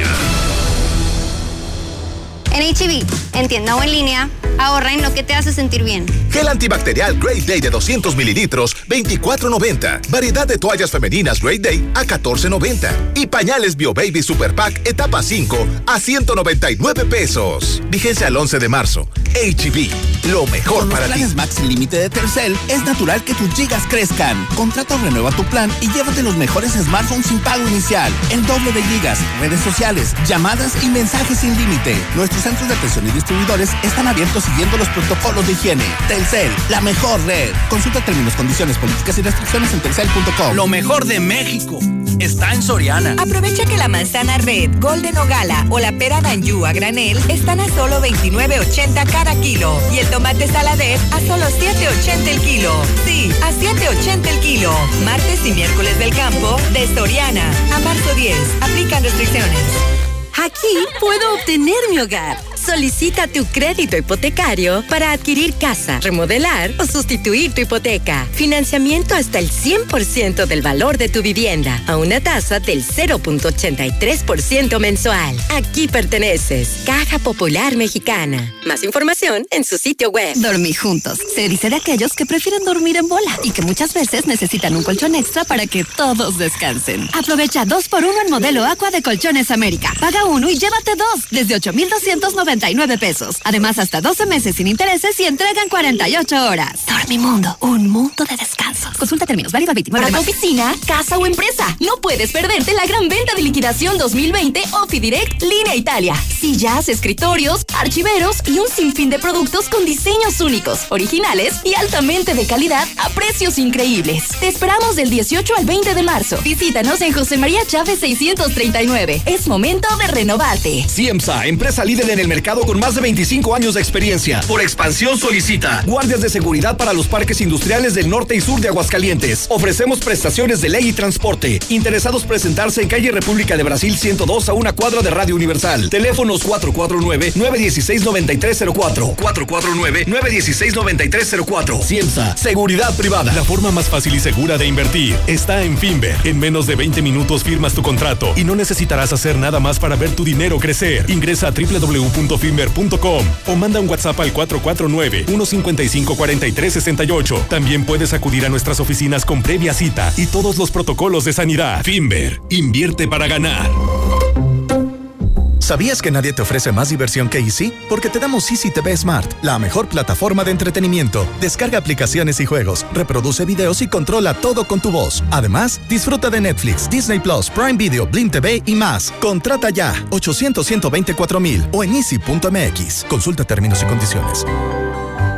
Speaker 56: En HB, en tienda o en línea, ahorra en lo que te hace sentir bien.
Speaker 57: Gel antibacterial Great Day de 200 mililitros, 24.90. Variedad de toallas femeninas Great Day a 14.90. Y pañales Bio Baby Super Pack etapa 5 a 199 pesos. Vigencia al 11 de marzo. HB, lo mejor
Speaker 51: Con los
Speaker 57: para ti.
Speaker 51: planes Max sin límite de Telcel, es natural que tus gigas crezcan. Contrata o renueva tu plan y llévate los mejores smartphones sin pago inicial. El doble de gigas, redes sociales, llamadas y mensajes sin límite. Nuestros centros de atención y distribuidores están abiertos siguiendo los protocolos de higiene. Telcel, la mejor red. Consulta términos, condiciones, políticas y restricciones en telcel.com.
Speaker 58: Lo mejor de México está en Soriana.
Speaker 25: Aprovecha que la manzana red, golden o gala o la pera danjú a granel están a solo 29.80 cada kilo y el tomate saladet a solo 7.80 el kilo. Sí, a 7.80 el kilo. Martes y miércoles del campo de Soriana a marzo 10. Aplican restricciones. Aquí puedo obtener mi hogar. Solicita tu crédito hipotecario para adquirir casa, remodelar o sustituir tu hipoteca. Financiamiento hasta el 100% del valor de tu vivienda a una tasa del 0.83% mensual. Aquí perteneces. Caja Popular Mexicana. Más información en su sitio web.
Speaker 59: Dormir juntos. Se dice de aquellos que prefieren dormir en bola y que muchas veces necesitan un colchón extra para que todos descansen. Aprovecha dos por uno en modelo Aqua de Colchones América. Paga uno y llévate dos desde 8,299 pesos. Además, hasta 12 meses sin intereses y entregan 48 horas. Dormimundo, un mundo de descanso. Consulta términos, válido al 29
Speaker 45: Para
Speaker 59: de
Speaker 45: tu oficina, casa o empresa, no puedes perderte la gran venta de liquidación 2020 OffiDirect Línea Italia. Sillas, escritorios, archiveros y un sinfín de productos con diseños únicos, originales y altamente de calidad a precios increíbles. Te esperamos del 18 al 20 de marzo. Visítanos en José María Chávez 639. Es momento de renovarte.
Speaker 26: Ciemsa, empresa líder en el mercado con más de 25 años de experiencia. Por expansión solicita guardias de seguridad para los parques industriales del norte y sur de Aguascalientes. Ofrecemos prestaciones de ley y transporte. Interesados presentarse en calle República de Brasil 102 a una cuadra de Radio Universal. Teléfonos 449-916-9304. 449-916-9304. Ciemsa, seguridad privada.
Speaker 27: La forma más fácil y segura de invertir está en Finver. En menos de 20 minutos firmas tu contrato y no necesitarás hacer nada más para ver tu dinero crecer. Ingresa a www.finver.com o manda un WhatsApp al 449-155-4368. También puedes acudir a nuestras oficinas con previa cita y todos los protocolos de sanidad. Finver, invierte para ganar.
Speaker 52: ¿Sabías que nadie te ofrece más diversión que Easy? Porque te damos Easy TV Smart, la mejor plataforma de entretenimiento. Descarga aplicaciones y juegos, reproduce videos y controla todo con tu voz. Además, disfruta de Netflix, Disney Plus, Prime Video, Blim TV y más. Contrata ya 800 124 mil o en easy.mx. Consulta términos y condiciones.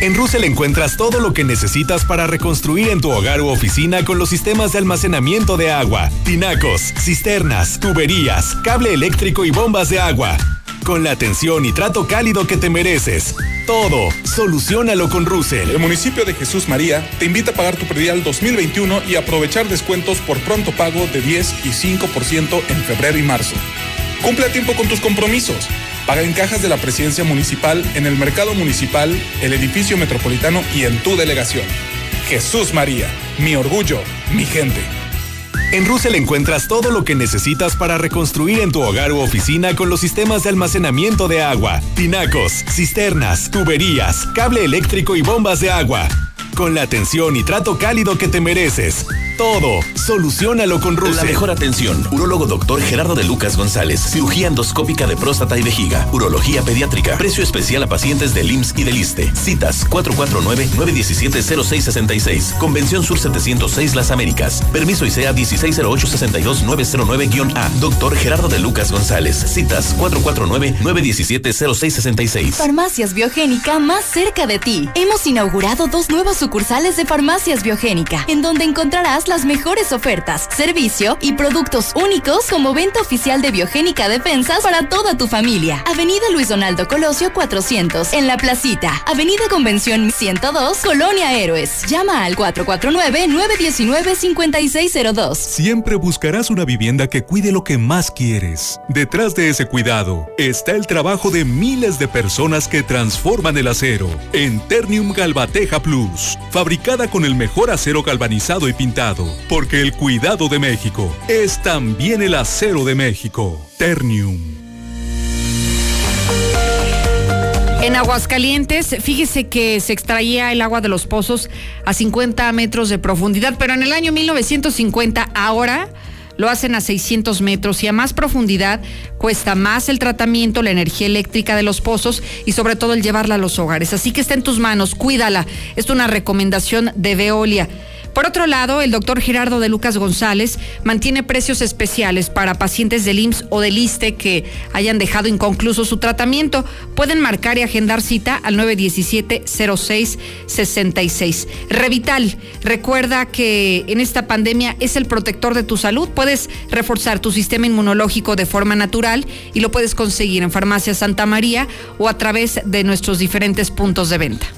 Speaker 36: En Russell encuentras todo lo que necesitas para reconstruir en tu hogar u oficina con los sistemas de almacenamiento de agua, tinacos, cisternas, tuberías, cable eléctrico y bombas de agua. Con la atención y trato cálido que te mereces. Todo, solucionalo con Russell.
Speaker 59: El municipio de Jesús María te invita a pagar tu predial 2021 y aprovechar descuentos por pronto pago de 10 y 5% en febrero y marzo. Cumple a tiempo con tus compromisos. Paga en cajas de la presidencia municipal, en el mercado municipal, el edificio metropolitano y en tu delegación. Jesús María, mi orgullo, mi gente.
Speaker 36: En Russell encuentras todo lo que necesitas para reconstruir en tu hogar u oficina con los sistemas de almacenamiento de agua, tinacos, cisternas, tuberías, cable eléctrico y bombas de agua. Con la atención y trato cálido que te mereces. Todo, solucionalo con Russell.
Speaker 44: La mejor atención. Urólogo doctor Gerardo de Lucas González. Cirugía endoscópica de próstata y vejiga. Urología pediátrica. Precio especial a pacientes del IMSS y del ISTE. Citas 449-917-0666. Convención Sur 706 Las Américas. Permiso ICEA 160862909-A. Doctor Gerardo de Lucas González. Citas 449-917-0666.
Speaker 45: Farmacias Biogénica más cerca de ti. Hemos inaugurado dos nuevas sucursales de Farmacias Biogénica, en donde encontrarás las mejores ofertas, servicio y productos únicos como venta oficial de Biogénica Defensas para toda tu familia. Avenida Luis Donaldo Colosio 400, en La Placita. Avenida Convención 102, Colonia Héroes. Llama al 449-919-5602.
Speaker 60: Siempre buscarás una vivienda que cuide lo que más quieres. Detrás de ese cuidado está el trabajo de miles de personas que transforman el acero en Ternium Galvateja Plus, fabricada con el mejor acero galvanizado y pintado, porque el cuidado de México es también el acero de México. Ternium.
Speaker 1: En Aguascalientes, fíjese que se extraía el agua de los pozos a 50 metros de profundidad, pero en el año 1950 ahora lo hacen a 600 metros y a más profundidad cuesta más el tratamiento, la energía eléctrica de los pozos y sobre todo el llevarla a los hogares. Así que está en tus manos, cuídala. Es una recomendación de Veolia. Por otro lado, el doctor Gerardo de Lucas González mantiene precios especiales para pacientes del IMSS o del ISTE que hayan dejado inconcluso su tratamiento. Pueden marcar y agendar cita al 917-0666. Revital, recuerda que en esta pandemia es el protector de tu salud. Puedes reforzar tu sistema inmunológico de forma natural y lo puedes conseguir en Farmacia Santa María o a través de nuestros diferentes puntos de venta.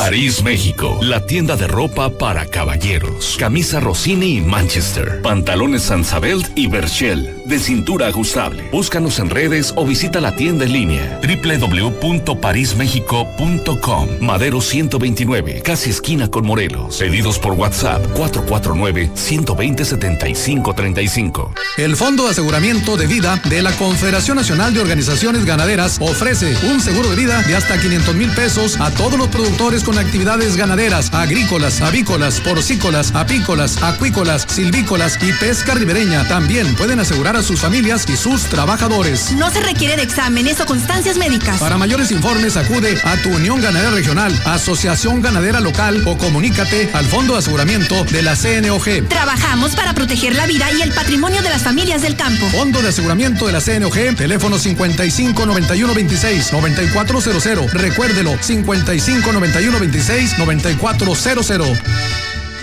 Speaker 44: París, México. La tienda de ropa para caballeros. Camisa Rossini y Manchester. Pantalones Sansabelt y Berchel. De cintura ajustable. Búscanos en redes o visita la tienda en línea. www.parismexico.com. Madero 129. Casi esquina con Morelos. Pedidos por WhatsApp 449-120-7535.
Speaker 61: El Fondo de Aseguramiento de Vida de la Confederación Nacional de Organizaciones Ganaderas ofrece un seguro de vida de hasta 500 mil pesos a todos los productores con actividades ganaderas, agrícolas, avícolas, porcícolas, apícolas, acuícolas, silvícolas y pesca ribereña. También pueden asegurar a sus familias y sus trabajadores.
Speaker 49: No se requiere de exámenes o constancias médicas.
Speaker 61: Para mayores informes acude a tu Unión Ganadera Regional, Asociación Ganadera Local o comunícate al Fondo de Aseguramiento de la CNOG.
Speaker 49: Trabajamos para proteger la vida y el patrimonio de las familias del campo.
Speaker 61: Fondo de Aseguramiento de la CNOG, teléfono 55 91 26 9400. Recuérdelo, 55 91 26 9400.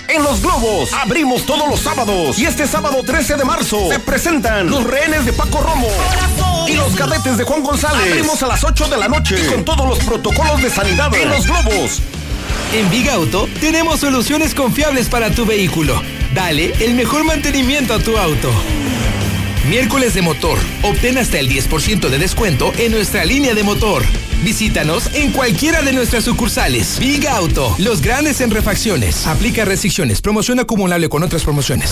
Speaker 62: En Los Globos abrimos todos los sábados y este sábado 13 de marzo se presentan los rehenes de Paco Romo. Y los cadetes de Juan González. Abrimos a las 8 de la noche con todos los protocolos de sanidad en los globos.
Speaker 26: En Big Auto tenemos soluciones confiables para tu vehículo. Dale el mejor mantenimiento a tu auto. Miércoles de motor. Obtén hasta el 10% de descuento en nuestra línea de motor. Visítanos en cualquiera de nuestras sucursales. Big Auto, los grandes en refacciones. Aplica restricciones. Promoción acumulable con otras promociones.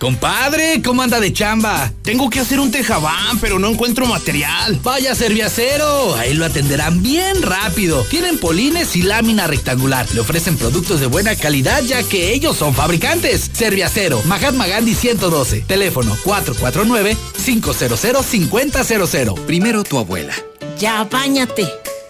Speaker 52: Compadre, ¿cómo anda de chamba? Tengo que hacer un tejabán, pero no encuentro material. Vaya Serviacero, ahí lo atenderán bien rápido. Tienen polines y lámina rectangular. Le ofrecen productos de buena calidad ya que ellos son fabricantes. Serviacero, Mahatma Gandhi 112. Teléfono 449-500-5000.
Speaker 42: Primero tu abuela,
Speaker 63: Ya, bañate.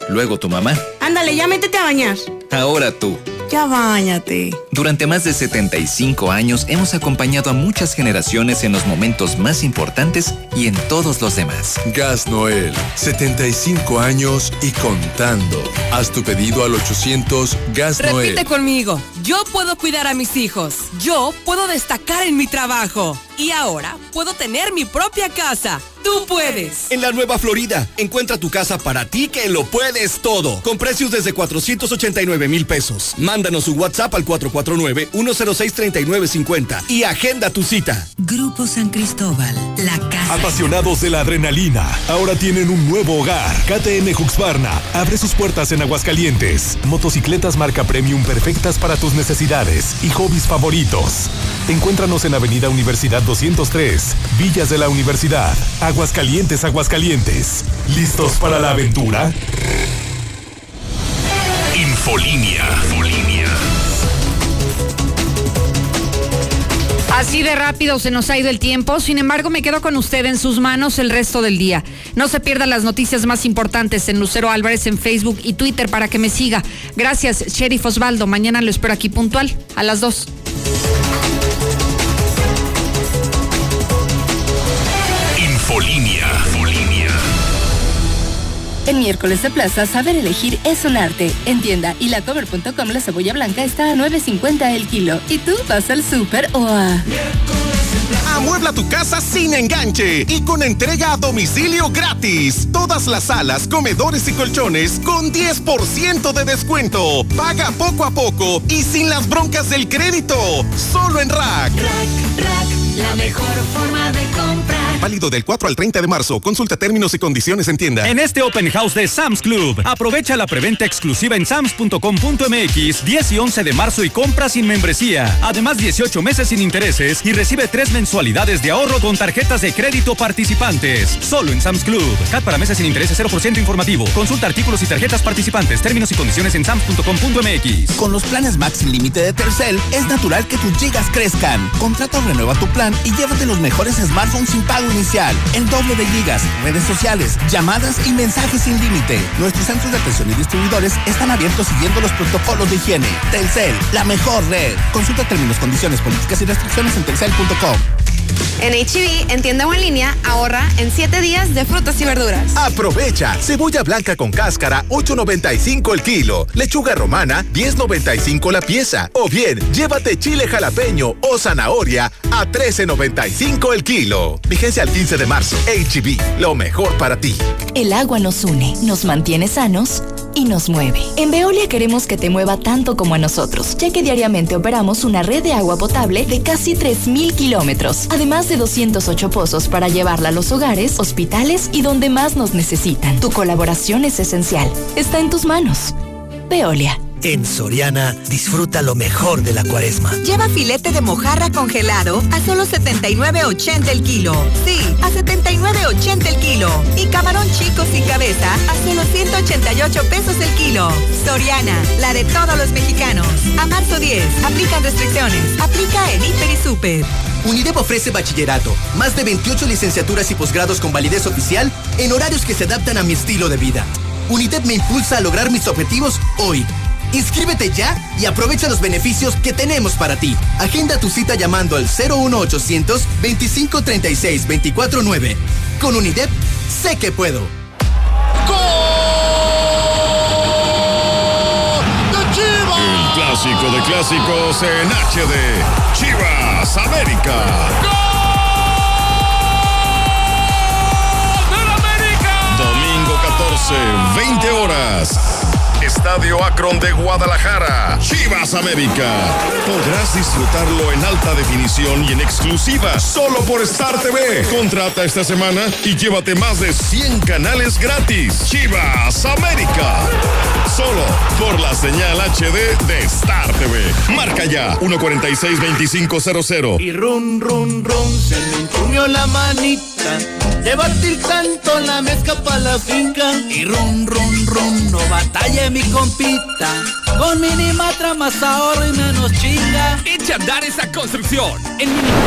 Speaker 42: luego tu mamá,
Speaker 63: Ándale, ya métete a bañar.
Speaker 42: ahora tú.
Speaker 63: Ya bañate.
Speaker 42: Durante más de 75 años hemos acompañado a muchas generaciones en los momentos más importantes y en todos los demás.
Speaker 64: Gas Noel, 75 años y contando. Haz tu pedido al 800 Gas Noel.
Speaker 49: Repite conmigo. Yo puedo cuidar a mis hijos. Yo puedo destacar en mi trabajo. Y ahora puedo tener mi propia casa. Tú puedes.
Speaker 62: En la Nueva Florida, encuentra tu casa para ti que lo puedes todo. Con precios desde 489 mil pesos. Mándanos un WhatsApp al 449-106-3950 y agenda tu cita.
Speaker 65: Grupo San Cristóbal, la casa.
Speaker 59: Apasionados de la adrenalina, ahora tienen un nuevo hogar. KTM Huxbarna abre sus puertas en Aguascalientes. Motocicletas marca premium perfectas para tus necesidades y hobbies favoritos. Encuéntranos en Avenida Universidad 203, Villas de la Universidad, Aguascalientes, Aguascalientes. ¿Listos para la aventura?
Speaker 27: Infolinia.
Speaker 1: Así de rápido se nos ha ido el tiempo, sin embargo me quedo con usted en sus manos el resto del día. No se pierdan las noticias más importantes en Lucero Álvarez en Facebook y Twitter para que me siga. Gracias, Sheriff Osvaldo. Mañana lo espero aquí puntual, a las 2.
Speaker 27: Infolinia.
Speaker 66: En miércoles de plaza, saber elegir es un arte. En tienda y lacover.com la cebolla blanca está a 9.50 el kilo. ¿Y tú vas al súper o a...?
Speaker 62: Amuebla tu casa sin enganche y con entrega a domicilio gratis. Todas las salas, comedores y colchones con 10% de descuento. Paga poco a poco y sin las broncas del crédito. Solo en Rack.
Speaker 67: La mejor forma de comprar.
Speaker 62: Válido del 4 al 30 de marzo. Consulta términos y condiciones en tienda.
Speaker 61: En este Open House de Sam's Club, aprovecha la preventa exclusiva en sams.com.mx 10 y 11 de marzo y compra sin membresía. Además, 18 meses sin intereses y recibe tres mensualidades de ahorro con tarjetas de crédito participantes. Solo en Sam's Club. CAT para meses sin intereses 0% informativo. Consulta artículos y tarjetas participantes. Términos y condiciones en sams.com.mx.
Speaker 51: Con los planes Max sin límite de Telcel, es natural que tus gigas crezcan. Contrata o renueva tu plan y llévate los mejores smartphones sin pago inicial. El doble de gigas, redes sociales, llamadas y mensajes sin límite. Nuestros centros de atención y distribuidores están abiertos siguiendo los protocolos de higiene. Telcel, la mejor red. Consulta términos, condiciones, políticas y restricciones en telcel.com.
Speaker 68: En HB, en tienda o en línea, ahorra en 7 días de frutas y verduras.
Speaker 69: Aprovecha. Cebolla blanca con cáscara, 8.95 el kilo. Lechuga romana, 10.95 la pieza. O bien, llévate chile jalapeño o zanahoria a 13.95 el kilo. Vigencia al 15 de marzo. HB, lo mejor para ti.
Speaker 45: El agua nos une, nos mantiene sanos y nos mueve. En Veolia queremos que te mueva tanto como a nosotros, ya que diariamente operamos una red de agua potable de casi 3.000 kilómetros, además de 208 pozos para llevarla a los hogares, hospitales y donde más nos necesitan. Tu colaboración es esencial. Está en tus manos. Veolia.
Speaker 70: En Soriana, disfruta lo mejor de la cuaresma.
Speaker 58: Lleva filete de mojarra congelado a solo 79.80 el kilo. Sí, a 79.80 el kilo. Y camarón chico sin cabeza a solo 188 pesos el kilo. Soriana, la de todos los mexicanos. A marzo 10, aplican restricciones. Aplica en Hiper y Super.
Speaker 70: UNIDEP ofrece bachillerato, más de 28 licenciaturas y posgrados con validez oficial en horarios que se adaptan a mi estilo de vida.
Speaker 51: UNITEP me impulsa a lograr mis objetivos hoy. Inscríbete ya y aprovecha los beneficios que tenemos para ti. Agenda tu cita llamando al 01800 2536 249. Con UNITEP, sé que puedo.
Speaker 62: El clásico de clásicos en HD. Chivas América. Domingo 14, 20 horas. Estadio Akron de Guadalajara. Chivas América. Podrás disfrutarlo en alta definición y en exclusiva solo por Star TV. Contrata esta semana y llévate más de 100 canales gratis. Chivas América. Solo por la señal HD de Star TV. Marca ya 146-2500.
Speaker 52: Y run, run, run, se me entumió la manita. De batir tanto la mezcla pa' la finca. Y run, run, run, no batalla mi compita. Con Minimatra más ahorro y menos chinga.
Speaker 26: Echa a andar esa construcción. En Minimatra